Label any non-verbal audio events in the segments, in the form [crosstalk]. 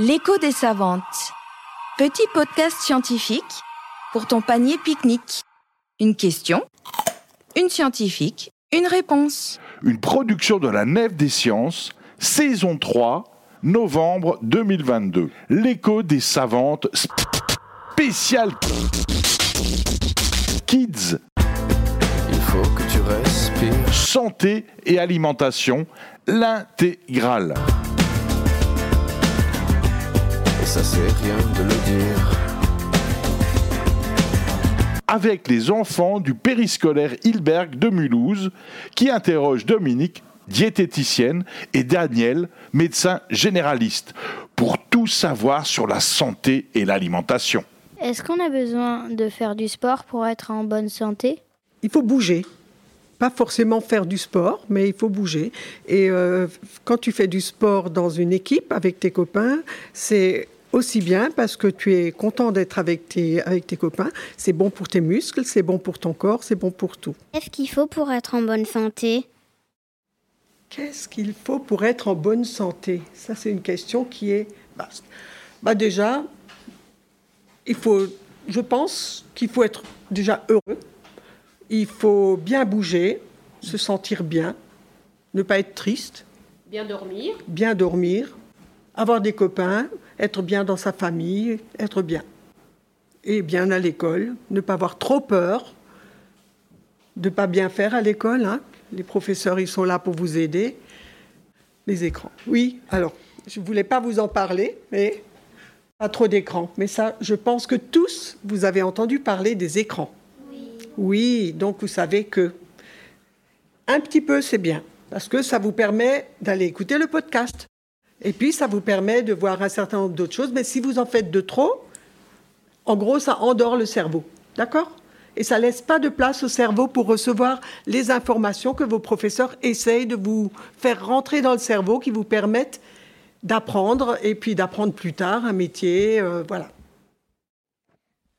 L'écho des savantes. Petit podcast scientifique pour ton panier pique-nique. Une question, une scientifique, une réponse. Une production de la Nef des Sciences, saison 3, novembre 2022. L'écho des savantes spécial Kids. Il faut que tu respires. Santé et alimentation, l'intégrale. Ça c'est rien de le dire. Avec les enfants du périscolaire Hilberg de Mulhouse, qui interrogent Dominique, diététicienne, et Daniel, médecin généraliste, pour tout savoir sur la santé et l'alimentation. Est-ce qu'on a besoin de faire du sport pour être en bonne santé? Il faut bouger. Pas forcément faire du sport, mais il faut bouger. Et euh, quand tu fais du sport dans une équipe avec tes copains, c'est aussi bien parce que tu es content d'être avec tes, avec tes copains. C'est bon pour tes muscles, c'est bon pour ton corps, c'est bon pour tout. Qu'est-ce qu'il faut pour être en bonne santé? Qu'est-ce qu'il faut pour être en bonne santé? Ça, c'est une question qui est vaste. Bah déjà, il faut, je pense qu'il faut être déjà heureux. Il faut bien bouger, se sentir bien, ne pas être triste, Bien dormir. bien dormir, avoir des copains, être bien dans sa famille, être bien. Et bien à l'école, ne pas avoir trop peur de pas bien faire à l'école. hein. Les professeurs, ils sont là pour vous aider. Les écrans. Oui, alors, je ne voulais pas vous en parler, mais pas trop d'écrans. Mais ça, je pense que tous, vous avez entendu parler des écrans. Oui, donc vous savez que un petit peu, c'est bien, parce que ça vous permet d'aller écouter le podcast. Et puis, ça vous permet de voir un certain nombre d'autres choses. Mais si vous en faites de trop, en gros, ça endort le cerveau. D'accord? Et ça laisse pas de place au cerveau pour recevoir les informations que vos professeurs essayent de vous faire rentrer dans le cerveau, qui vous permettent d'apprendre et puis d'apprendre plus tard un métier. euh, voilà.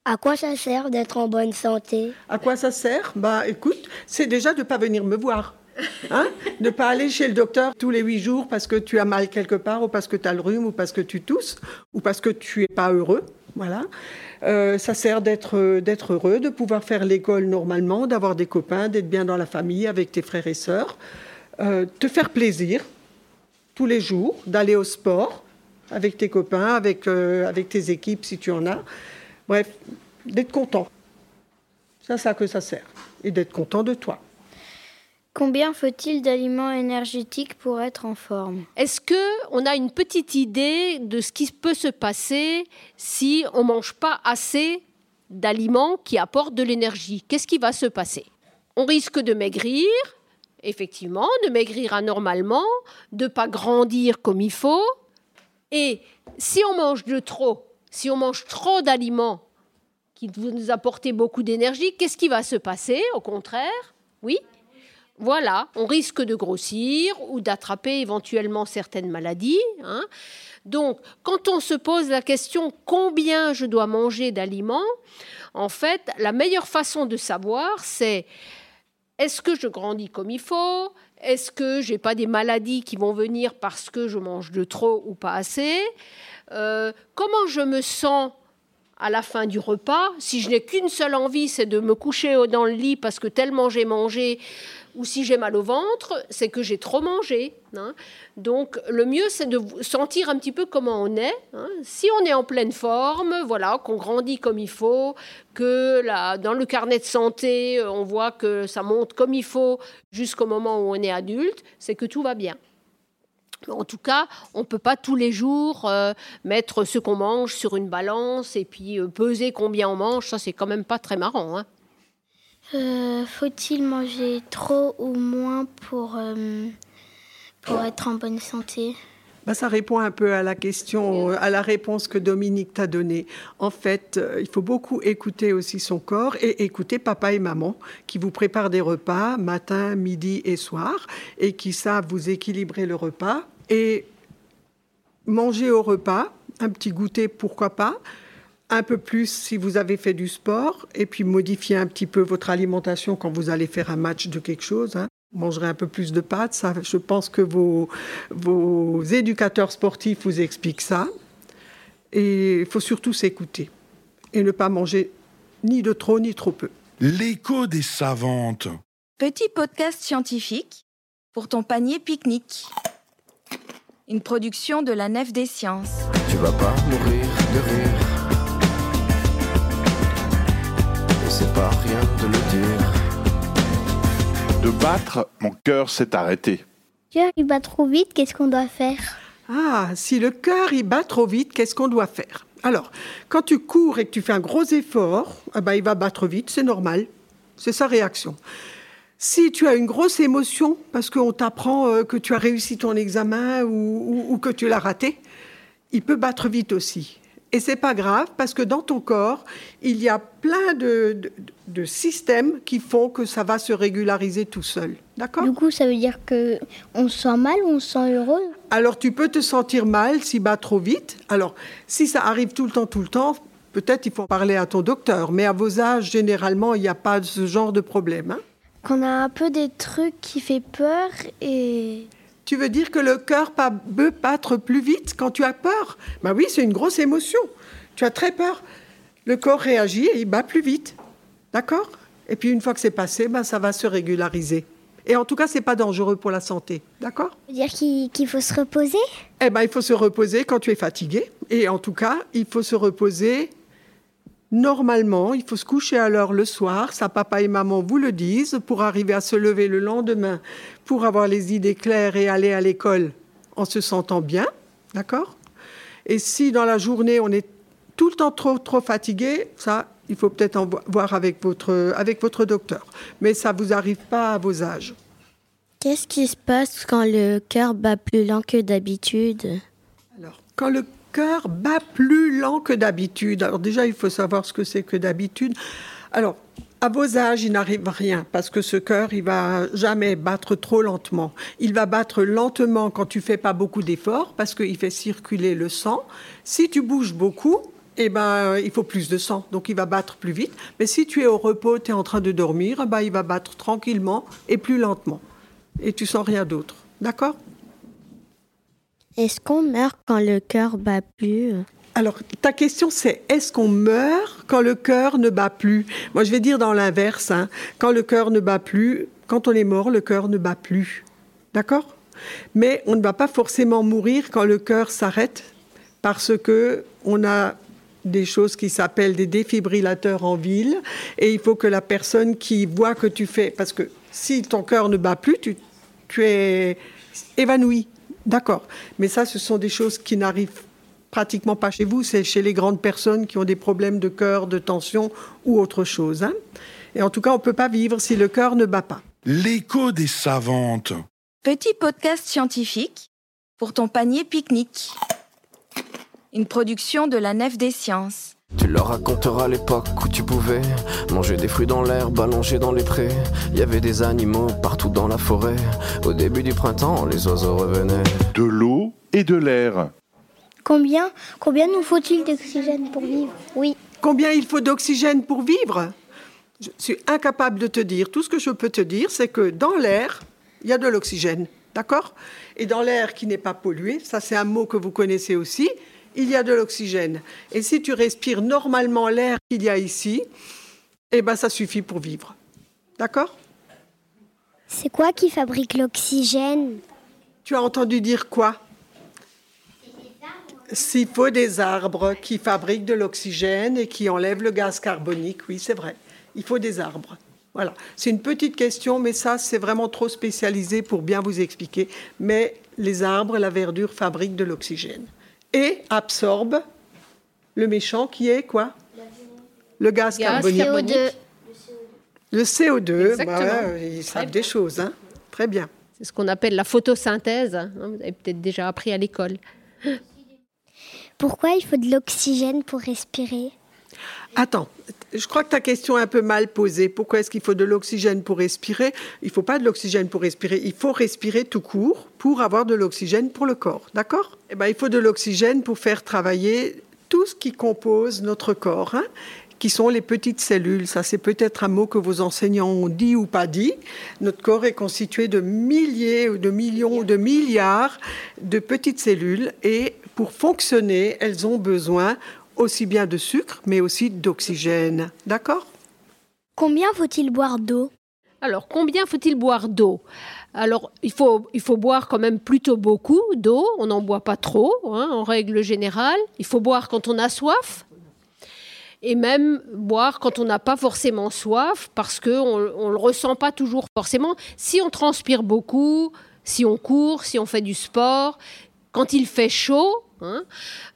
À quoi ça sert d'être en bonne santé? À quoi ça sert? Bah écoute, c'est déjà de ne pas venir me voir. Hein? Ne pas aller chez le docteur tous les huit jours parce que tu as mal quelque part ou parce que tu as le rhume ou parce que tu tousses ou parce que tu es pas heureux. Voilà. Euh, ça sert d'être euh, d'être heureux, de pouvoir faire l'école normalement, d'avoir des copains, d'être bien dans la famille avec tes frères et sœurs, euh, te faire plaisir tous les jours, d'aller au sport avec tes copains, avec, avec tes équipes si tu en as. Bref, d'être content. C'est à ça que ça sert. Et d'être content de toi. Combien faut-il d'aliments énergétiques pour être en forme? Est-ce que on a une petite idée de ce qui peut se passer si on mange pas assez d'aliments qui apportent de l'énergie? Qu'est-ce qui va se passer? On risque de maigrir, effectivement, de maigrir anormalement, de pas grandir comme il faut. Et si on mange de trop, si on mange trop d'aliments qui vont nous apporter beaucoup d'énergie, qu'est-ce qui va se passer? Au contraire, oui voilà, on risque de grossir ou d'attraper éventuellement certaines maladies. hein. Donc, quand on se pose la question combien je dois manger d'aliments, en fait, la meilleure façon de savoir, c'est est-ce que je grandis comme il faut Est-ce que j'ai pas des maladies qui vont venir parce que je mange de trop ou pas assez Euh, Comment je me sens à la fin du repas Si je n'ai qu'une seule envie, c'est de me coucher dans le lit parce que tellement j'ai mangé, ou si j'ai mal au ventre, c'est que j'ai trop mangé. hein. Donc le mieux, c'est de sentir un petit peu comment on est. hein. Si on est en pleine forme, voilà, qu'on grandit comme il faut, que là, dans le carnet de santé, euh, on voit que ça monte comme il faut jusqu'au moment où on est adulte, c'est que tout va bien. En tout cas, on ne peut pas tous les jours euh, mettre ce qu'on mange sur une balance et puis euh, peser combien on mange. Ça, c'est quand même pas très marrant. hein. Euh, Faut-il manger trop ou moins pour, euh, pour être en bonne santé? Bah, ça répond un peu à la question, à la réponse que Dominique t'a donnée. En fait, euh, il faut beaucoup écouter aussi son corps et écouter papa et maman qui vous préparent des repas matin, midi et soir et qui savent vous équilibrer le repas et manger au repas, un petit goûter pourquoi pas, un peu plus si vous avez fait du sport et puis modifier un petit peu votre alimentation quand vous allez faire un match de quelque chose. hein. Vous mangerez un peu plus de pâtes. Ça, je pense que vos, vos éducateurs sportifs vous expliquent ça. Et il faut surtout s'écouter et ne pas manger ni de trop ni trop peu. L'écho des savantes. Petit podcast scientifique pour ton panier pique-nique. Une production de la Nef des Sciences. Tu vas pas mourir de rire. C'est pas rien de le dire. De battre, mon cœur s'est arrêté. Cœur, il bat trop vite, qu'est-ce qu'on doit faire? Ah, si le cœur il bat trop vite, qu'est-ce qu'on doit faire? Alors, quand tu cours et que tu fais un gros effort, ah ben, il va battre vite, c'est normal. C'est sa réaction. Si tu as une grosse émotion parce qu'on t'apprend euh, que tu as réussi ton examen ou, ou- ou que tu l'as raté, il peut battre vite aussi. Et c'est pas grave parce que dans ton corps, il y a plein de, de- de systèmes qui font que ça va se régulariser tout seul. D'accord? Du coup, ça veut dire que on se sent mal ou on se sent heureux Alors tu peux te sentir mal s'il bat trop vite. Alors si ça arrive tout le temps, tout le temps, peut-être il faut parler à ton docteur. Mais à vos âges, généralement, il n'y a pas ce genre de problème. hein? Qu'on a un peu des trucs qui fait peur et Tu veux dire que le cœur peut battre plus vite quand tu as peur? Ben oui, c'est une grosse émotion. Tu as très peur. Le corps réagit et il bat plus vite. D'accord? Et puis une fois que c'est passé, ben, ça va se régulariser. Et en tout cas, c'est pas dangereux pour la santé. D'accord? Dire qu'il qu'il faut se reposer? Eh ben, il faut se reposer quand tu es fatigué. Et en tout cas, il faut se reposer normalement. Il faut se coucher à l'heure le soir. Ça, papa et maman vous le disent pour arriver à se lever le lendemain, pour avoir les idées claires et aller à l'école en se sentant bien. D'accord? Et si dans la journée, on est tout le temps trop, trop fatigué, ça, il faut peut-être en vo- voir avec votre, avec votre docteur. Mais ça vous arrive pas à vos âges. qu'est-ce qui se passe quand le cœur bat plus lent que d'habitude? Alors, quand le cœur bat plus lent que d'habitude, alors déjà, il faut savoir ce que c'est que d'habitude. Alors, à vos âges, il n'arrive rien parce que ce cœur, il va jamais battre trop lentement. Il va battre lentement quand tu fais pas beaucoup d'efforts parce qu'il fait circuler le sang. Si tu bouges beaucoup, eh ben, il faut plus de sang, donc il va battre plus vite. Mais si tu es au repos, tu es en train de dormir, eh ben, il va battre tranquillement et plus lentement. Et tu sens rien d'autre. D'accord? Est-ce qu'on meurt quand le cœur bat plus Alors, ta question, c'est est-ce qu'on meurt quand le cœur ne bat plus? Moi, je vais dire dans l'inverse. hein. Quand le cœur ne bat plus, quand on est mort, le cœur ne bat plus. D'accord? Mais on ne va pas forcément mourir quand le cœur s'arrête parce que on a des choses qui s'appellent des défibrillateurs en ville et il faut que la personne qui voit que tu fais parce que si ton cœur ne bat plus, tu, tu es évanoui. D'accord? Mais ça, ce sont des choses qui n'arrivent pratiquement pas chez vous, c'est chez les grandes personnes qui ont des problèmes de cœur, de tension ou autre chose. hein. Et en tout cas, on ne peut pas vivre si le cœur ne bat pas. L'écho des savantes. Petit podcast scientifique pour ton panier pique-nique. Une production de la Nef des Sciences. Tu leur raconteras l'époque où tu pouvais manger des fruits dans l'herbe, allonger dans les prés. Il y avait des animaux partout dans la forêt. Au début du printemps, les oiseaux revenaient. De l'eau et de l'air. Combien, combien nous faut-il d'oxygène pour vivre Oui. Combien il faut d'oxygène pour vivre? Je suis incapable de te dire. Tout ce que je peux te dire, c'est que dans l'air, il y a de l'oxygène. D'accord? Et dans l'air qui n'est pas pollué, ça c'est un mot que vous connaissez aussi, il y a de l'oxygène. Et si tu respires normalement l'air qu'il y a ici, eh ben ça suffit pour vivre. D'accord? C'est quoi qui fabrique l'oxygène? Tu as entendu dire quoi? S'il faut des arbres qui fabriquent de l'oxygène et qui enlèvent le gaz carbonique, oui, c'est vrai. Il faut des arbres. Voilà. C'est une petite question, mais ça, c'est vraiment trop spécialisé pour bien vous expliquer. Mais les arbres, la verdure fabriquent de l'oxygène et absorbent le méchant qui est quoi? Le gaz, Gaz carbonique. carbonique. Le CO2, Exactement. bah, ils savent des choses. Hein. Très bien. C'est ce qu'on appelle la photosynthèse. hein, Vous avez peut-être déjà appris à l'école. Pourquoi il faut de l'oxygène pour respirer? Attends, je crois que ta question est un peu mal posée. Pourquoi est-ce qu'il faut de l'oxygène pour respirer? Il ne faut pas de l'oxygène pour respirer. Il faut respirer tout court pour avoir de l'oxygène pour le corps. D'accord? Eh ben, il faut de l'oxygène pour faire travailler tout ce qui compose notre corps. hein. Qui sont les petites cellules. Ça, c'est peut-être un mot que vos enseignants ont dit ou pas dit. Notre corps est constitué de milliers, de millions, de milliards de petites cellules et pour fonctionner, elles ont besoin aussi bien de sucre, mais aussi d'oxygène. D'accord? Combien faut-il boire d'eau? Alors, combien faut-il boire d'eau? Alors, il faut, il faut boire quand même plutôt beaucoup d'eau. On n'en boit pas trop, hein, en règle générale. Il faut boire quand on a soif. Et même boire quand on n'a pas forcément soif, parce qu'on ne le ressent pas toujours forcément. Si on transpire beaucoup, si on court, si on fait du sport, quand il fait chaud, hein,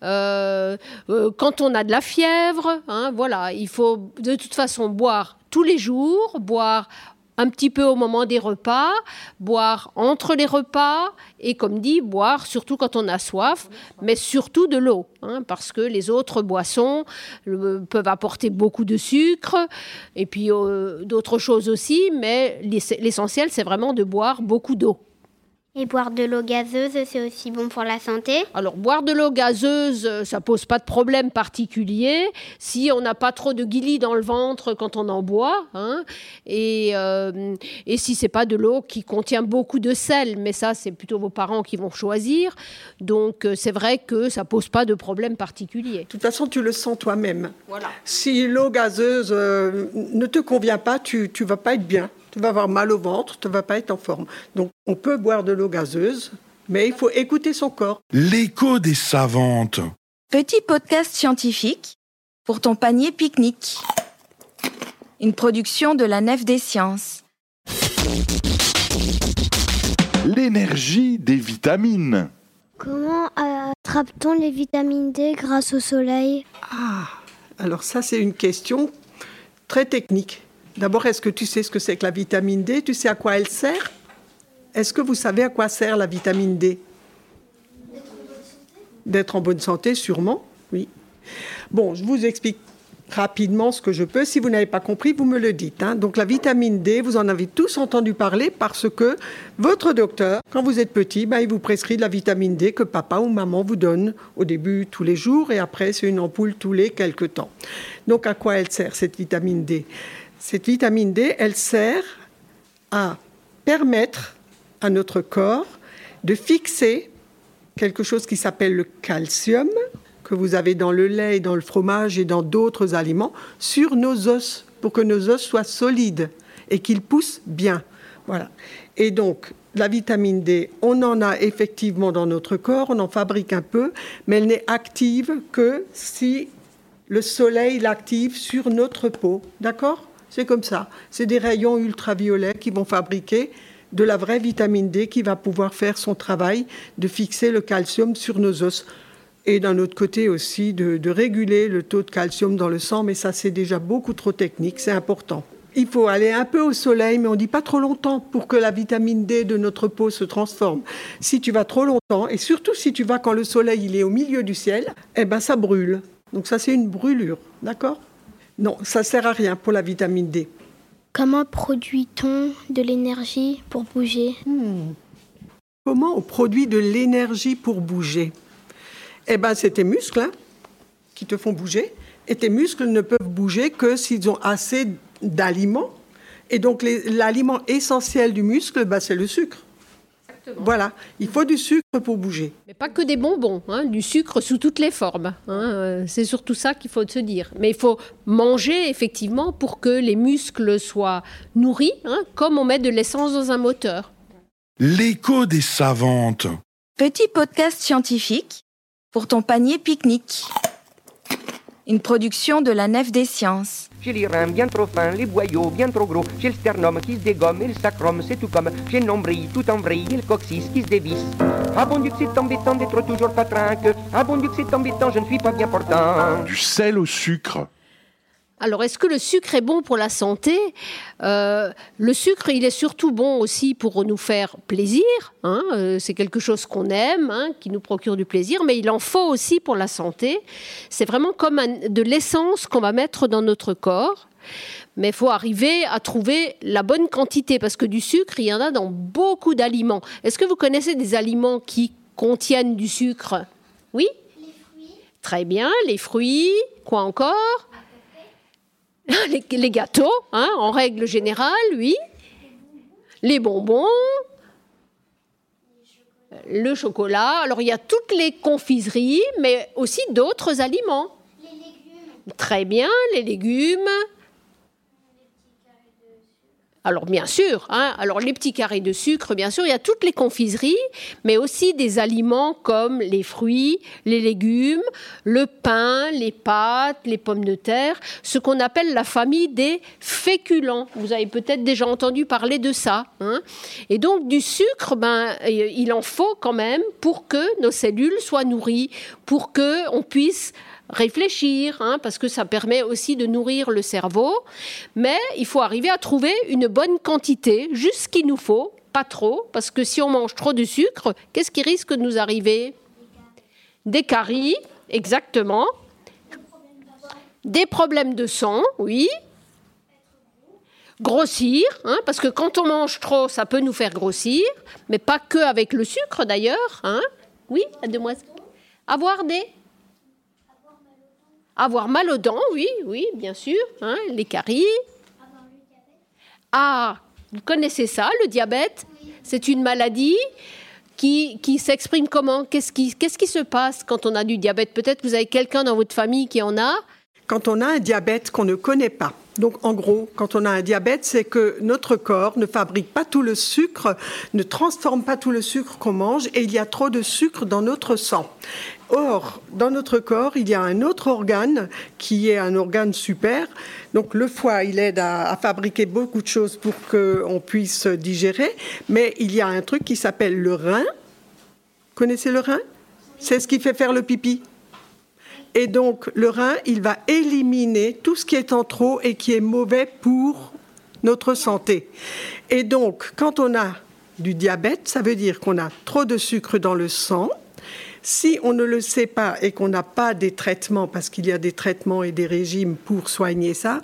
euh, euh, quand on a de la fièvre, hein, voilà, il faut de toute façon boire tous les jours, boire un petit peu au moment des repas, boire entre les repas et, comme dit, boire surtout quand on a soif, mais surtout de l'eau, hein, parce que les autres boissons peuvent apporter beaucoup de sucre et puis euh, d'autres choses aussi, mais l'essentiel, c'est vraiment de boire beaucoup d'eau. Et boire de l'eau gazeuse, c'est aussi bon pour la santé? Alors, boire de l'eau gazeuse, euh, ça pose pas de problème particulier si on n'a pas trop de guillis dans le ventre quand on en boit. Hein, et, euh, et si c'est pas de l'eau qui contient beaucoup de sel, mais ça, c'est plutôt vos parents qui vont choisir. Donc, euh, c'est vrai que ça pose pas de problème particulier. De toute façon, tu le sens toi-même. Voilà. Si l'eau gazeuse ne te convient pas, tu ne vas pas être bien tu vas avoir mal au ventre, tu ne vas pas être en forme. Donc on peut boire de l'eau gazeuse, mais il faut écouter son corps. L'écho des savantes. Petit podcast scientifique pour ton panier pique-nique. Une production de la Nef des Sciences. L'énergie des vitamines. Comment attrape-t-on les vitamines D grâce au soleil? Ah, alors ça c'est une question très technique. D'abord, est-ce que tu sais ce que c'est que la vitamine D? Tu sais à quoi elle sert? Est-ce que vous savez à quoi sert la vitamine D? D'être en bonne santé, sûrement, oui. Bon, je vous explique rapidement ce que je peux. Si vous n'avez pas compris, vous me le dites. Hein. Donc la vitamine D, vous en avez tous entendu parler parce que votre docteur, quand vous êtes petit, ben, il vous prescrit de la vitamine D que papa ou maman vous donne au début tous les jours et après c'est une ampoule tous les quelques temps. Donc à quoi elle sert cette vitamine D? Cette vitamine D, elle sert à permettre à notre corps de fixer quelque chose qui s'appelle le calcium, que vous avez dans le lait, dans le fromage et dans d'autres aliments, sur nos os, pour que nos os soient solides et qu'ils poussent bien. Voilà. Et donc, la vitamine D, on en a effectivement dans notre corps, on en fabrique un peu, mais elle n'est active que si le soleil l'active sur notre peau. D'accord? C'est comme ça. C'est des rayons ultraviolets qui vont fabriquer de la vraie vitamine D qui va pouvoir faire son travail de fixer le calcium sur nos os. Et d'un autre côté aussi de, réguler le taux de calcium dans le sang, mais ça c'est déjà beaucoup trop technique, c'est important. Il faut aller un peu au soleil, mais on dit pas trop longtemps pour que la vitamine D de notre peau se transforme. Si tu vas trop longtemps, et surtout si tu vas quand le soleil il est au milieu du ciel, eh ben ça brûle. Donc ça c'est une brûlure, d'accord? Non, ça sert à rien pour la vitamine D. Comment produit-on de l'énergie pour bouger? Hmm. Comment on produit de l'énergie pour bouger? Eh bien, c'est tes muscles hein, qui te font bouger. Et tes muscles ne peuvent bouger que s'ils ont assez d'aliments. Et donc, l'aliment essentiel du muscle, bah, c'est le sucre. Voilà, il faut du sucre pour bouger. Mais pas que des bonbons, hein, du sucre sous toutes les formes. Hein, euh, c'est surtout ça qu'il faut se dire. Mais il faut manger effectivement pour que les muscles soient nourris, hein, comme on met de l'essence dans un moteur. L'écho des savantes. Petit podcast scientifique pour ton panier pique-nique. Une production de la Nef des Sciences. J'ai les reins bien trop fins, les boyaux bien trop gros. J'ai le sternum qui se dégomme et le sacrum, c'est tout comme. J'ai le nombril tout en vrille et le coccyx qui se dévisse. Ah bon Dieu que c'est embêtant d'être toujours pas trinque. Ah bon Dieu que c'est embêtant, je ne suis pas bien portant. Du sel au sucre. Alors, est-ce que le sucre est bon pour la santé? Euh, Le sucre, il est surtout bon aussi pour nous faire plaisir. Hein, euh, c'est quelque chose qu'on aime, hein, qui nous procure du plaisir, mais il en faut aussi pour la santé. C'est vraiment comme de l'essence qu'on va mettre dans notre corps. Mais il faut arriver à trouver la bonne quantité, parce que du sucre, il y en a dans beaucoup d'aliments. Est-ce que vous connaissez des aliments qui contiennent du sucre? Oui? Les fruits. Très bien, les fruits. Quoi encore? [laughs] les, les gâteaux, hein, en règle générale, oui. Les bonbons, le chocolat. Alors il y a toutes les confiseries, mais aussi d'autres aliments. Les légumes. Très bien, les légumes. Alors bien sûr, hein, alors les petits carrés de sucre, bien sûr, il y a toutes les confiseries, mais aussi des aliments comme les fruits, les légumes, le pain, les pâtes, les pommes de terre, ce qu'on appelle la famille des féculents. Vous avez peut-être déjà entendu parler de ça. Hein. Et donc du sucre, ben, euh, il en faut quand même pour que nos cellules soient nourries, pour que on puisse réfléchir, hein, parce que ça permet aussi de nourrir le cerveau. Mais il faut arriver à trouver une bonne quantité, juste ce qu'il nous faut, pas trop, parce que si on mange trop de sucre, qu'est-ce qui risque de nous arriver? Des caries, exactement. Des problèmes de sang, oui. Grossir, hein, parce que quand on mange trop, ça peut nous faire grossir, mais pas que avec le sucre d'ailleurs. Hein. Oui, demoiselle. Avoir des avoir mal aux dents, oui, oui, bien sûr. Hein, les caries. Ah, vous connaissez ça, le diabète? C'est une maladie qui, qui s'exprime comment? Qu'est-ce qui, qu'est-ce qui se passe quand on a du diabète? Peut-être que vous avez quelqu'un dans votre famille qui en a. Quand on a un diabète qu'on ne connaît pas, donc en gros, quand on a un diabète, c'est que notre corps ne fabrique pas tout le sucre, ne transforme pas tout le sucre qu'on mange et il y a trop de sucre dans notre sang. Or, dans notre corps, il y a un autre organe qui est un organe super. Donc le foie, il aide à, fabriquer beaucoup de choses pour qu'on puisse digérer, mais il y a un truc qui s'appelle le rein. Connaissez le rein? C'est ce qui fait faire le pipi. Et donc, le rein, il va éliminer tout ce qui est en trop et qui est mauvais pour notre santé. Et donc, quand on a du diabète, ça veut dire qu'on a trop de sucre dans le sang. Si on ne le sait pas et qu'on n'a pas des traitements, parce qu'il y a des traitements et des régimes pour soigner ça,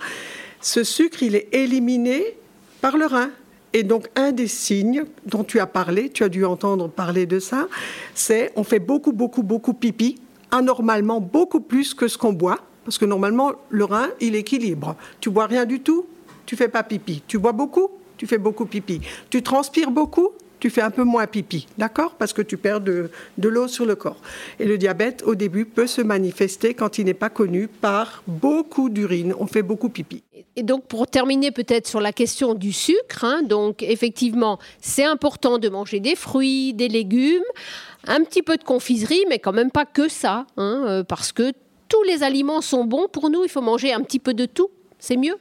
ce sucre, il est éliminé par le rein. Et donc, un des signes dont tu as parlé, tu as dû entendre parler de ça, c'est on fait beaucoup, beaucoup, beaucoup pipi anormalement beaucoup plus que ce qu'on boit, parce que normalement, le rein, il équilibre. Tu bois rien du tout, tu fais pas pipi. Tu bois beaucoup, tu fais beaucoup pipi. Tu transpires beaucoup, tu fais un peu moins pipi, d'accord? Parce que tu perds de, de l'eau sur le corps. Et le diabète, au début, peut se manifester quand il n'est pas connu par beaucoup d'urine. On fait beaucoup pipi. Et donc, pour terminer peut-être sur la question du sucre, hein, donc effectivement, c'est important de manger des fruits, des légumes un petit peu de confiserie, mais quand même pas que ça, hein, euh, parce que tous les aliments sont bons pour nous, il faut manger un petit peu de tout, c'est mieux.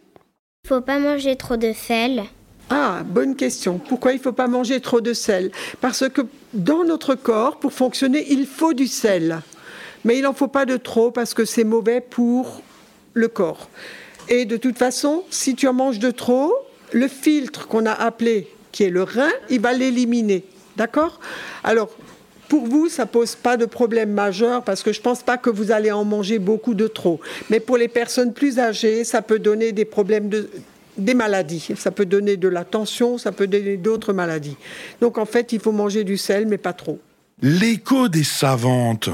Il faut pas manger trop de sel. Ah, bonne question. Pourquoi il ne faut pas manger trop de sel? Parce que dans notre corps, pour fonctionner, il faut du sel. Mais il n'en faut pas de trop parce que c'est mauvais pour le corps. Et de toute façon, si tu en manges de trop, le filtre qu'on a appelé, qui est le rein, il va l'éliminer. D'accord? Alors, pour vous, ça pose pas de problème majeur parce que je pense pas que vous allez en manger beaucoup de trop. Mais pour les personnes plus âgées, ça peut donner des problèmes de des maladies. Ça peut donner de la tension, ça peut donner d'autres maladies. Donc en fait, il faut manger du sel, mais pas trop. L'écho des savantes.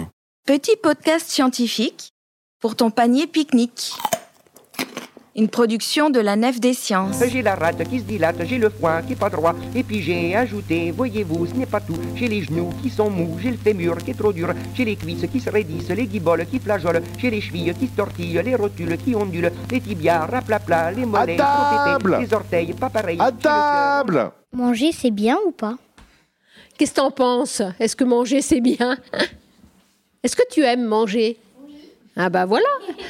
Petit podcast scientifique pour ton panier pique-nique. Une production de la Nef des Sciences. J'ai la rate qui se dilate, j'ai le foin qui est pas droit. Et puis j'ai ajouté, voyez-vous, ce n'est pas tout. J'ai les genoux qui sont mous, j'ai le fémur qui est trop dur. J'ai les cuisses qui se raidissent, les guiboles qui flageolent. J'ai les chevilles qui se tortillent, les rotules qui ondulent. Les tibias raplapla, les mollets trop les orteils pas pareils. À table Manger, c'est bien ou pas? Qu'est-ce que t'en penses? Est-ce que manger, c'est bien? Est-ce que tu aimes manger? Ah bah voilà,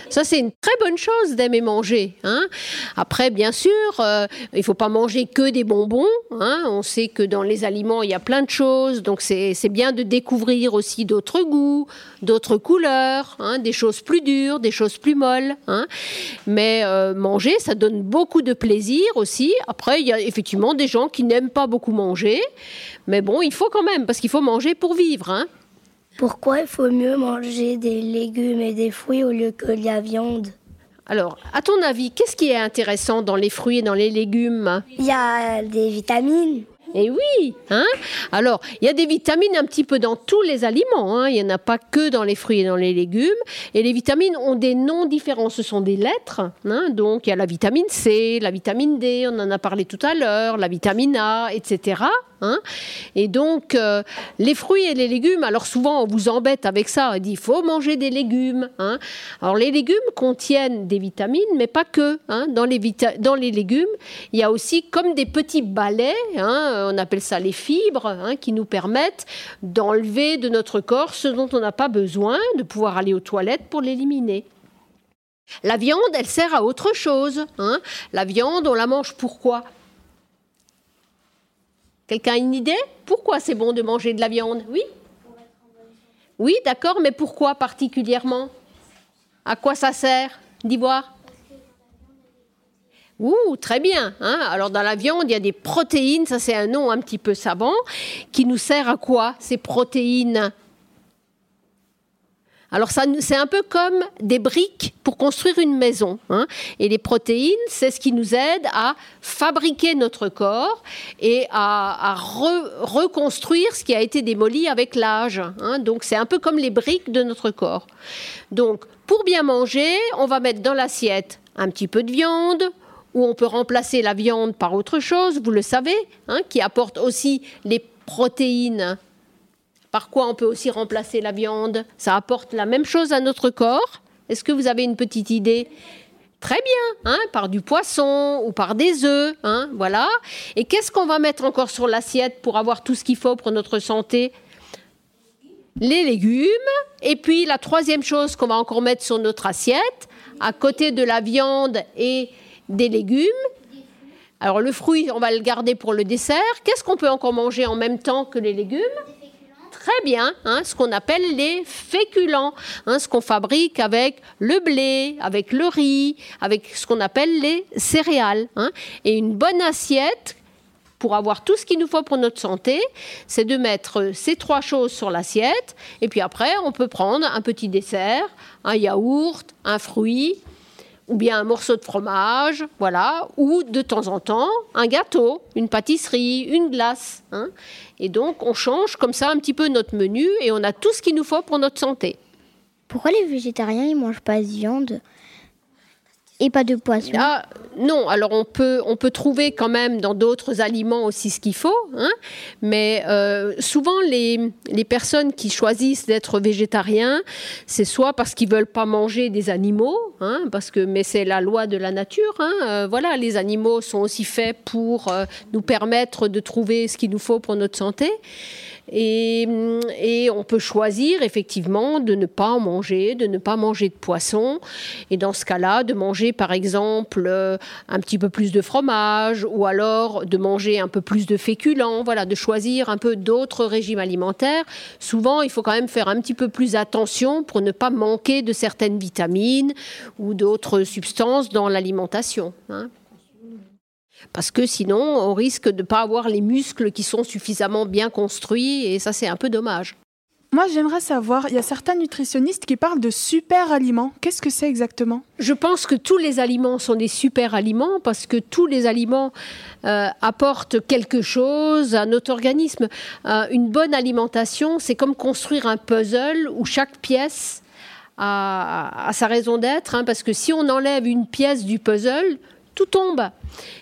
ça c'est une très bonne chose d'aimer manger. Hein. Après, bien sûr, euh, il faut pas manger que des bonbons. Hein. On sait que dans les aliments, il y a plein de choses. Donc c'est bien de découvrir aussi d'autres goûts, d'autres couleurs, hein, des choses plus dures, des choses plus molles. Hein. Mais euh, manger, ça donne beaucoup de plaisir aussi. Après, il y a effectivement des gens qui n'aiment pas beaucoup manger. Mais bon, il faut quand même, parce qu'il faut manger pour vivre. Pourquoi il faut mieux manger des légumes et des fruits au lieu que de la viande? Alors, à ton avis, qu'est-ce qui est intéressant dans les fruits et dans les légumes? Il y a des vitamines. Et oui, hein? Alors, il y a des vitamines un petit peu dans tous les aliments. Hein. Il n'y en a pas que dans les fruits et dans les légumes. Et les vitamines ont des noms différents. Ce sont des lettres. Hein. Donc, il y a la vitamine C, la vitamine D, on en a parlé tout à l'heure, la vitamine A, etc. Hein. et donc, euh, les fruits et les légumes, alors souvent on vous embête avec ça, on dit il faut manger des légumes. Hein. Alors les légumes contiennent des vitamines, mais pas que. Hein. Dans, les dans les légumes, il y a aussi comme des petits balais, on appelle ça les fibres, qui nous permettent d'enlever de notre corps ce dont on n'a pas besoin, de pouvoir aller aux toilettes pour l'éliminer. La viande, elle sert à autre chose. La viande, on la mange pourquoi? Quelqu'un a une idée? Pourquoi c'est bon de manger de la viande? Oui? Oui, d'accord, mais pourquoi particulièrement? À quoi ça sert D'y voir Ouh, très bien. Hein. Alors dans la viande, il y a des protéines, ça c'est un nom un petit peu savant, qui nous sert à quoi ces protéines? Alors c'est un peu comme des briques pour construire une maison. Hein. Et les protéines, c'est ce qui nous aide à fabriquer notre corps et à, reconstruire ce qui a été démoli avec l'âge. Hein. Donc c'est un peu comme les briques de notre corps. Donc pour bien manger, on va mettre dans l'assiette un petit peu de viande, ou on peut remplacer la viande par autre chose, vous le savez, hein, qui apporte aussi les protéines par quoi on peut aussi remplacer la viande? Ça apporte la même chose à notre corps? Est-ce que vous avez une petite idée? Très bien, hein, par du poisson ou par des œufs, hein, voilà. Et qu'est-ce qu'on va mettre encore sur l'assiette pour avoir tout ce qu'il faut pour notre santé? Les légumes. Et puis la troisième chose qu'on va encore mettre sur notre assiette, à côté de la viande et des légumes. Alors le fruit, on va le garder pour le dessert. Qu'est-ce qu'on peut encore manger en même temps que les légumes? Très bien hein, ce qu'on appelle les féculents, hein, ce qu'on fabrique avec le blé, avec le riz, avec ce qu'on appelle les céréales. Hein. Et une bonne assiette pour avoir tout ce qu'il nous faut pour notre santé, c'est de mettre ces trois choses sur l'assiette. Et puis après, on peut prendre un petit dessert, un yaourt, un fruit, ou bien un morceau de fromage, voilà, ou de temps en temps un gâteau, une pâtisserie, une glace. Hein. Et donc on change comme ça un petit peu notre menu et on a tout ce qu'il nous faut pour notre santé. Pourquoi les végétariens ils mangent pas de viande? Et pas de poisson ah, Non, alors on peut, on peut trouver quand même dans d'autres aliments aussi ce qu'il faut, hein, mais euh, souvent les, les, personnes qui choisissent d'être végétariens, c'est soit parce qu'ils veulent pas manger des animaux, hein, parce que mais c'est la loi de la nature. Hein, euh, voilà, les animaux sont aussi faits pour euh, nous permettre de trouver ce qu'il nous faut pour notre santé. Et, on peut choisir effectivement de ne pas en manger, de ne pas manger de poisson. Et dans ce cas-là, de manger par exemple euh, un petit peu plus de fromage ou alors de manger un peu plus de féculents. Voilà, de choisir un peu d'autres régimes alimentaires. Souvent, il faut quand même faire un petit peu plus attention pour ne pas manquer de certaines vitamines ou d'autres substances dans l'alimentation. Hein. Parce que sinon, on risque de ne pas avoir les muscles qui sont suffisamment bien construits et ça, c'est un peu dommage. Moi, j'aimerais savoir, il y a certains nutritionnistes qui parlent de super aliments. Qu'est-ce que c'est exactement? Je pense que tous les aliments sont des super aliments parce que tous les aliments euh, apportent quelque chose à notre organisme. Euh, une bonne alimentation, c'est comme construire un puzzle où chaque pièce a, sa raison d'être. Hein, parce que si on enlève une pièce du puzzle, tout tombe.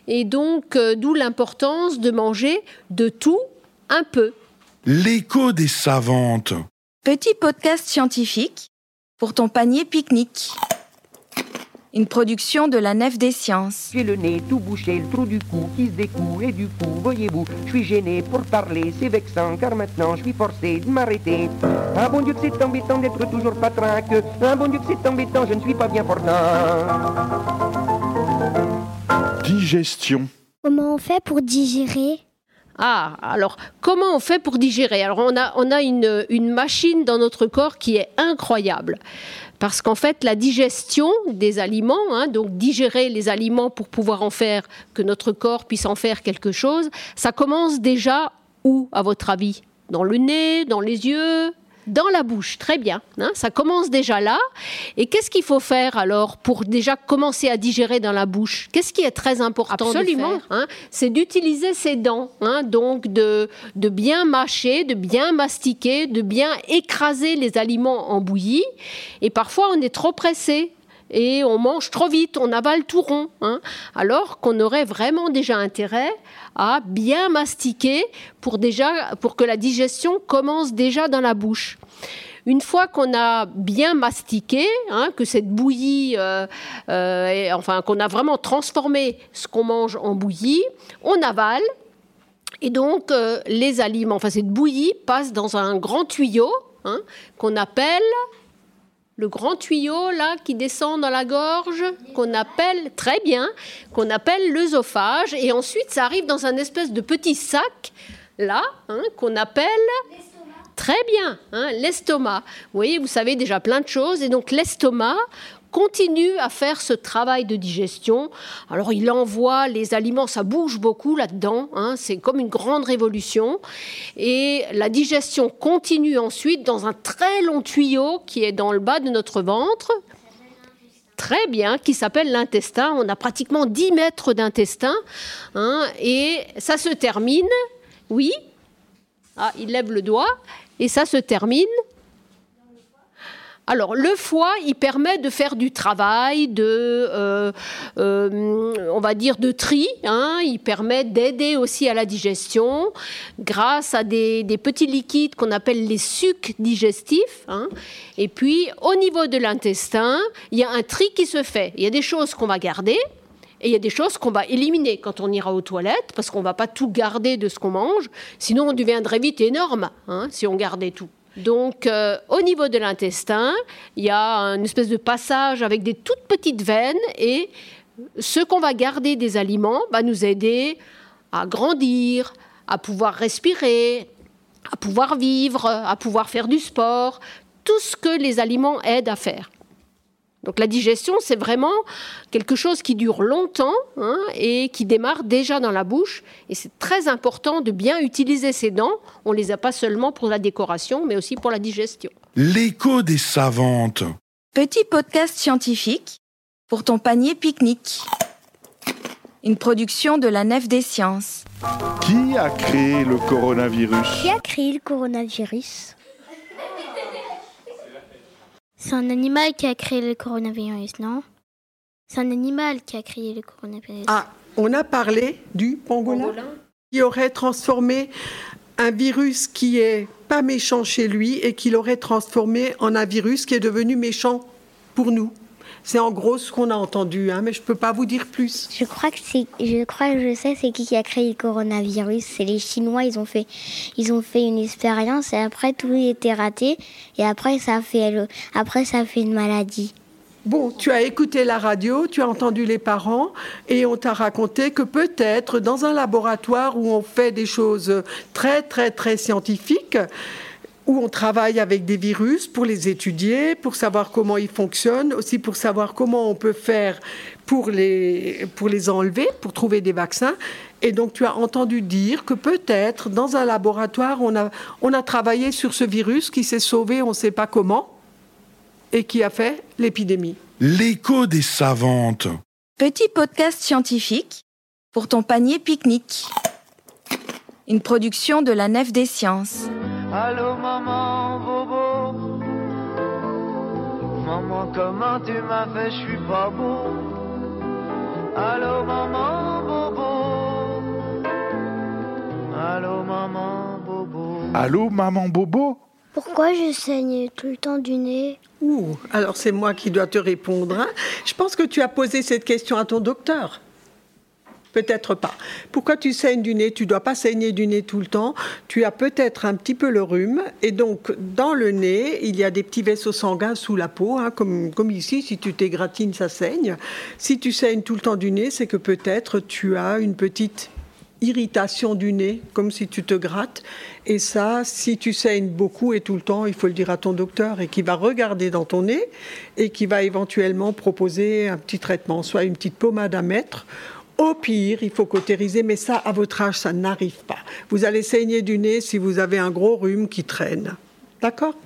Et donc, euh, d'où l'importance de manger de tout un peu. L'écho des savantes. Petit podcast scientifique pour ton panier pique-nique. Une production de la Nef des Sciences. J'ai le nez tout bouché, le trou du cou qui se découle et du coup, voyez-vous, je suis gêné pour parler, c'est vexant car maintenant je suis forcé de m'arrêter. Ah bon Dieu que c'est embêtant d'être toujours pas que, ah bon Dieu que c'est embêtant, je ne suis pas bien portant. Digestion. Comment on fait pour digérer? Ah, alors comment on fait pour digérer? Alors on a, on a une, une, machine dans notre corps qui est incroyable. Parce qu'en fait, la digestion des aliments, hein, donc digérer les aliments pour pouvoir en faire, que notre corps puisse en faire quelque chose, ça commence déjà où, à votre avis? Dans le nez, dans les yeux? Dans la bouche. Très bien. hein, ça commence déjà là. Et qu'est-ce qu'il faut faire alors pour déjà commencer à digérer dans la bouche? Qu'est-ce qui est très important Absolument. hein? C'est d'utiliser ses dents. hein, donc de, de bien mâcher, de bien mastiquer, de bien écraser les aliments en bouillie. Et parfois, on est trop pressé. Et on mange trop vite, on avale tout rond. hein, alors qu'on aurait vraiment déjà intérêt à bien mastiquer pour, déjà, pour que la digestion commence déjà dans la bouche. Une fois qu'on a bien mastiqué, hein, que cette bouillie, euh, euh, enfin qu'on a vraiment transformé ce qu'on mange en bouillie, on avale. Et donc euh, les aliments, enfin cette bouillie passe dans un grand tuyau hein, qu'on appelle le grand tuyau là qui descend dans la gorge, qu'on appelle très bien, qu'on appelle l'œsophage, et ensuite ça arrive dans un espèce de petit sac là hein, qu'on appelle Très bien, hein, l'estomac. Vous voyez, vous savez déjà plein de choses. Et donc l'estomac continue à faire ce travail de digestion. Alors il envoie les aliments, ça bouge beaucoup là-dedans. hein, c'est comme une grande révolution. Et la digestion continue ensuite dans un très long tuyau qui est dans le bas de notre ventre. Très bien, qui s'appelle l'intestin. On a pratiquement 10 mètres d'intestin. hein, et ça se termine, oui, ah, il lève le doigt et ça se termine. Alors, le foie, il permet de faire du travail, de, euh, euh, on va dire, de tri. hein. Il permet d'aider aussi à la digestion grâce à des, petits liquides qu'on appelle les sucs digestifs. hein. Et puis, au niveau de l'intestin, il y a un tri qui se fait. Il y a des choses qu'on va garder. Et il y a des choses qu'on va éliminer quand on ira aux toilettes, parce qu'on ne va pas tout garder de ce qu'on mange, sinon on deviendrait vite énorme hein, si on gardait tout. Donc, euh, au niveau de l'intestin, il y a une espèce de passage avec des toutes petites veines, et ce qu'on va garder des aliments va nous aider à grandir, à pouvoir respirer, à pouvoir vivre, à pouvoir faire du sport, tout ce que les aliments aident à faire. Donc la digestion, c'est vraiment quelque chose qui dure longtemps hein, et qui démarre déjà dans la bouche. Et c'est très important de bien utiliser ses dents. On les a pas seulement pour la décoration, mais aussi pour la digestion. L'écho des savantes. Petit podcast scientifique pour ton panier pique-nique. Une production de la Nef des Sciences. Qui a créé le coronavirus? Qui a créé le coronavirus? C'est un animal qui a créé le coronavirus, non? C'est un animal qui a créé le coronavirus. Ah, on a parlé du pangolin, qui aurait transformé un virus qui est pas méchant chez lui et qui l'aurait transformé en un virus qui est devenu méchant pour nous. C'est en gros ce qu'on a entendu, hein, mais je ne peux pas vous dire plus. Je crois que c'est, je crois que je sais c'est qui qui a créé le coronavirus. C'est les Chinois. Ils ont fait, ils ont fait une expérience et après tout était raté et après ça a fait, le- après ça a fait une maladie. Bon, tu as écouté la radio, tu as entendu les parents et on t'a raconté que peut-être dans un laboratoire où on fait des choses très très très scientifiques, où on travaille avec des virus pour les étudier, pour savoir comment ils fonctionnent, aussi pour savoir comment on peut faire pour les, pour les enlever, pour trouver des vaccins. Et donc tu as entendu dire que peut-être dans un laboratoire, on a, on a travaillé sur ce virus qui s'est sauvé, on ne sait pas comment, et qui a fait l'épidémie. L'écho des savantes. Petit podcast scientifique pour ton panier pique-nique. Une production de la Nef des Sciences. Allô maman bobo Maman comment tu m'as fait, je suis pas beau Allô maman bobo Allô maman bobo Allô, maman Bobo? Pourquoi je saigne tout le temps du nez? Ouh, alors c'est moi qui dois te répondre. hein. Je pense que tu as posé cette question à ton docteur. Peut-être pas. Pourquoi tu saignes du nez? Tu dois pas saigner du nez tout le temps. Tu as peut-être un petit peu le rhume. Et donc, dans le nez, il y a des petits vaisseaux sanguins sous la peau, hein, comme, comme ici. Si tu t'égratines, ça saigne. Si tu saignes tout le temps du nez, c'est que peut-être tu as une petite irritation du nez, comme si tu te grattes. Et ça, si tu saignes beaucoup et tout le temps, il faut le dire à ton docteur et qui va regarder dans ton nez et qui va éventuellement proposer un petit traitement, soit une petite pommade à mettre. Au pire, il faut cautériser, mais ça, à votre âge, ça n'arrive pas. Vous allez saigner du nez si vous avez un gros rhume qui traîne. D'accord?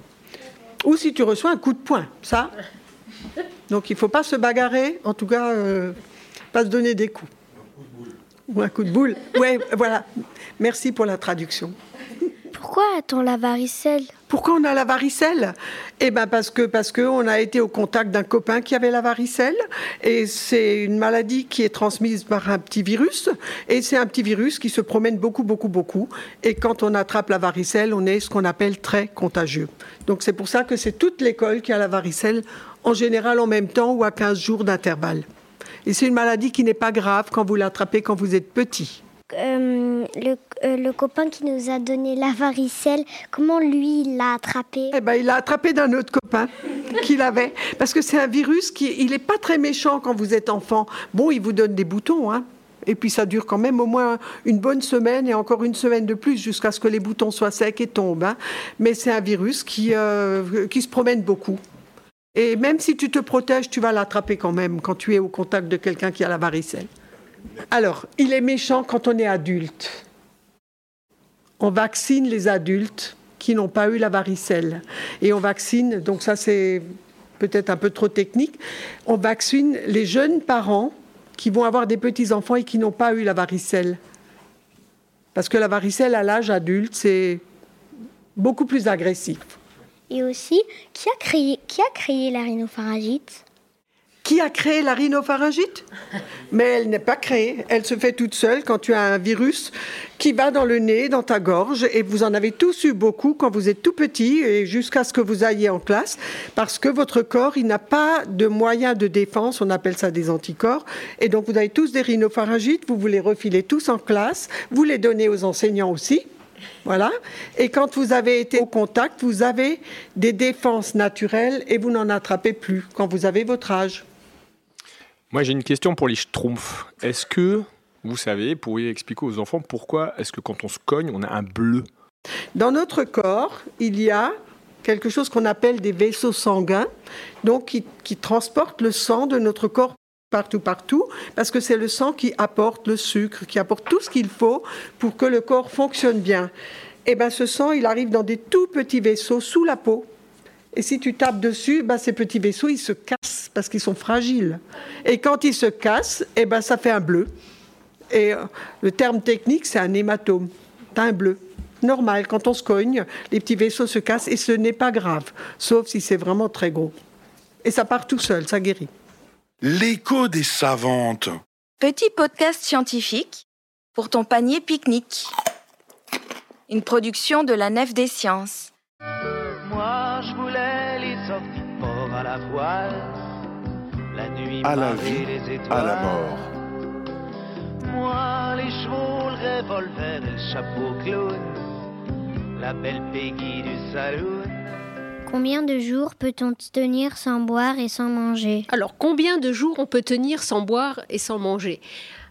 Ou si tu reçois un coup de poing, ça. Donc il ne faut pas se bagarrer, en tout cas, euh, pas se donner des coups. Ou un coup de boule. Ouais, voilà. Merci pour la traduction. Pourquoi a-t-on la varicelle? Pourquoi on a la varicelle? Eh ben parce que parce que on a été au contact d'un copain qui avait la varicelle et c'est une maladie qui est transmise par un petit virus et c'est un petit virus qui se promène beaucoup beaucoup beaucoup et quand on attrape la varicelle, on est ce qu'on appelle très contagieux. Donc c'est pour ça que c'est toute l'école qui a la varicelle en général en même temps ou à 15 jours d'intervalle. Et c'est une maladie qui n'est pas grave quand vous l'attrapez quand vous êtes petit. Euh, le, euh, le copain qui nous a donné la varicelle, comment lui il l'a attrapé? Eh ben, il l'a attrapé d'un autre copain qu'il avait. Parce que c'est un virus qui, il n'est pas très méchant quand vous êtes enfant. Bon, il vous donne des boutons, hein. Et puis ça dure quand même au moins une bonne semaine et encore une semaine de plus jusqu'à ce que les boutons soient secs et tombent. hein. Mais c'est un virus qui, euh, qui se promène beaucoup. Et même si tu te protèges, tu vas l'attraper quand même quand tu es au contact de quelqu'un qui a la varicelle. Alors, il est méchant quand on est adulte. On vaccine les adultes qui n'ont pas eu la varicelle. Et on vaccine, donc ça c'est peut-être un peu trop technique, on vaccine les jeunes parents qui vont avoir des petits-enfants et qui n'ont pas eu la varicelle. Parce que la varicelle à l'âge adulte, c'est beaucoup plus agressif. Et aussi, qui a créé, qui la rhinopharyngite? Qui a créé la rhinopharyngite? Mais elle n'est pas créée. Elle se fait toute seule quand tu as un virus qui va dans le nez, dans ta gorge. Et vous en avez tous eu beaucoup quand vous êtes tout petit et jusqu'à ce que vous alliez en classe. Parce que votre corps, il n'a pas de moyens de défense. On appelle ça des anticorps. Et donc vous avez tous des rhinopharyngites. Vous vous les refilez tous en classe. Vous les donnez aux enseignants aussi. Voilà. Et quand vous avez été au contact, vous avez des défenses naturelles et vous n'en attrapez plus quand vous avez votre âge. Moi, j'ai une question pour les schtroumpfs. Est-ce que, vous savez, pourriez expliquer aux enfants pourquoi est-ce que quand on se cogne, on a un bleu? Dans notre corps, il y a quelque chose qu'on appelle des vaisseaux sanguins, donc qui, qui transportent le sang de notre corps partout, partout, parce que c'est le sang qui apporte le sucre, qui apporte tout ce qu'il faut pour que le corps fonctionne bien. Et ben ce sang, il arrive dans des tout petits vaisseaux sous la peau. Et si tu tapes dessus, ben ces petits vaisseaux, ils se cassent parce qu'ils sont fragiles. Et quand ils se cassent, et ben ça fait un bleu. Et euh, le terme technique, c'est un hématome. T'as un bleu. Normal, quand on se cogne, les petits vaisseaux se cassent et ce n'est pas grave, sauf si c'est vraiment très gros. Et ça part tout seul, ça guérit. L'écho des savantes. Petit podcast scientifique pour ton panier pique-nique. Une production de la Nef des Sciences. Port à la voile. La nuit, À la marrer vie, les étoiles. à la mort. Moi, les chevaux, le revolver et le chapeau clown. La belle Peggy du saloon. Combien de jours peut-on tenir sans boire et sans manger? Alors, combien de jours on peut tenir sans boire et sans manger?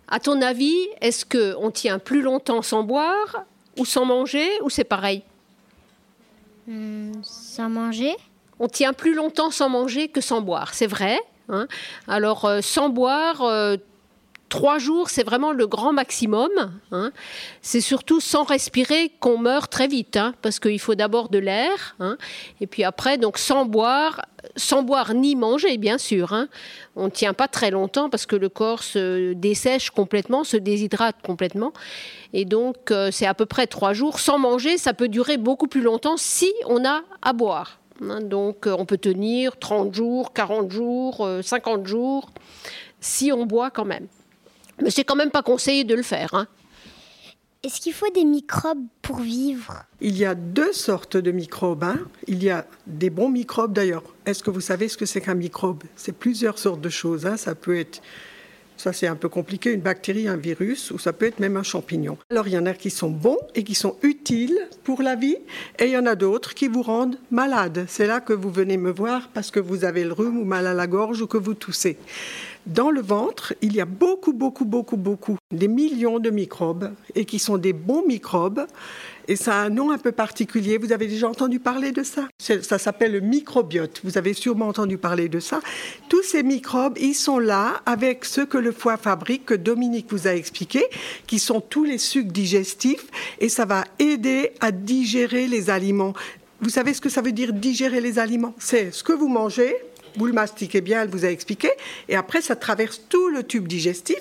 À ton avis, est-ce que on tient plus longtemps sans boire ou sans manger ou c'est pareil? Hmm, Sans manger? On tient plus longtemps sans manger que sans boire, c'est vrai. hein. Alors, euh, sans boire, euh, trois jours, c'est vraiment le grand maximum. hein. C'est surtout sans respirer qu'on meurt très vite, hein, parce qu'il faut d'abord de l'air. Et puis après, donc sans boire, sans boire ni manger, bien sûr. On ne tient pas très longtemps parce que le corps se dessèche complètement, se déshydrate complètement. Et donc, euh, c'est à peu près trois jours. Sans manger, ça peut durer beaucoup plus longtemps si on a à boire. Hein. Donc, euh, on peut tenir 30 jours, 40 jours, euh, 50 jours, si on boit quand même. Mais c'est quand même pas conseillé de le faire. hein. Est-ce qu'il faut des microbes pour vivre? Il y a deux sortes de microbes. hein. Il y a des bons microbes d'ailleurs. Est-ce que vous savez ce que c'est qu'un microbe? C'est plusieurs sortes de choses. hein. Ça peut être, ça c'est un peu compliqué, une bactérie, un virus, ou ça peut être même un champignon. Alors il y en a qui sont bons et qui sont utiles pour la vie, et il y en a d'autres qui vous rendent malade. C'est là que vous venez me voir parce que vous avez le rhume ou mal à la gorge ou que vous toussez. Dans le ventre, il y a beaucoup, beaucoup, beaucoup, beaucoup, des millions de microbes et qui sont des bons microbes. Et ça a un nom un peu particulier. Vous avez déjà entendu parler de ça? Ça s'appelle le microbiote. Vous avez sûrement entendu parler de ça. Tous ces microbes, ils sont là avec ce que le foie fabrique, que Dominique vous a expliqué, qui sont tous les sucs digestifs. Et ça va aider à digérer les aliments Vous savez ce que ça veut dire digérer les aliments? C'est ce que vous mangez, vous le mastiquez bien, elle vous a expliqué, et après ça traverse tout le tube digestif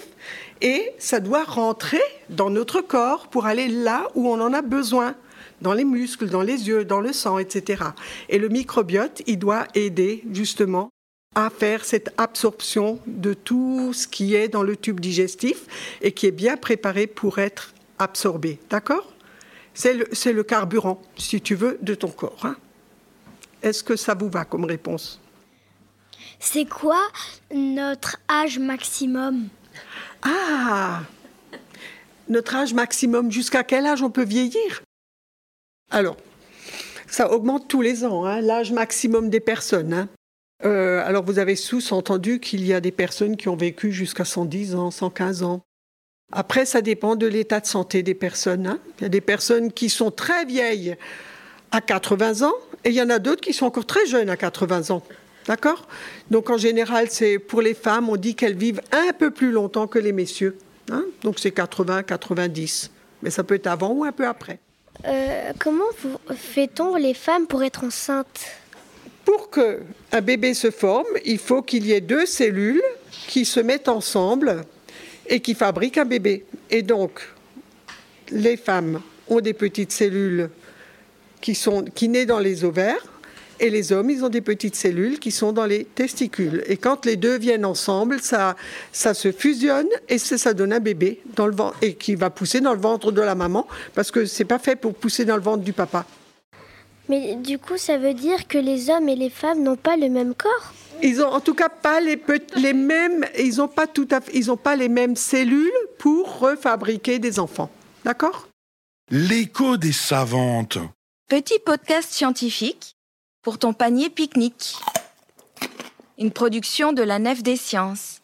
et ça doit rentrer dans notre corps pour aller là où on en a besoin, dans les muscles, dans les yeux, dans le sang, etc. Et le microbiote, il doit aider justement à faire cette absorption de tout ce qui est dans le tube digestif et qui est bien préparé pour être absorbé. D'accord? C'est le, carburant, si tu veux, de ton corps. hein. Est-ce que ça vous va comme réponse? C'est quoi notre âge maximum? Ah Notre âge maximum, jusqu'à quel âge on peut vieillir? Alors, ça augmente tous les ans, hein, l'âge maximum des personnes. hein. Euh, alors, vous avez sous-entendu qu'il y a des personnes qui ont vécu jusqu'à 110 ans, 115 ans. Après, ça dépend de l'état de santé des personnes. hein. Il y a des personnes qui sont très vieilles à 80 ans et il y en a d'autres qui sont encore très jeunes à 80 ans. D'accord? Donc en général, c'est pour les femmes, on dit qu'elles vivent un peu plus longtemps que les messieurs. hein? Donc c'est 80, 90. Mais ça peut être avant ou un peu après. Euh, Comment fait-on les femmes pour être enceintes? Pour que un bébé se forme, il faut qu'il y ait deux cellules qui se mettent ensemble et qui fabriquent un bébé. Et donc, les femmes ont des petites cellules qui sont qui naissent dans les ovaires et les hommes, ils ont des petites cellules qui sont dans les testicules. Et quand les deux viennent ensemble, ça, ça se fusionne et ça, donne un bébé dans le ventre et qui va pousser dans le ventre de la maman parce que c'est pas fait pour pousser dans le ventre du papa. Mais du coup, ça veut dire que les hommes et les femmes n'ont pas le même corps? Ils ont en tout cas pas les, mêmes, ils ont pas tout à fait, ils ont pas les mêmes cellules pour refabriquer des enfants. D'accord? L'écho des savantes. Petit podcast scientifique pour ton panier pique-nique. Une production de la Nef des Sciences.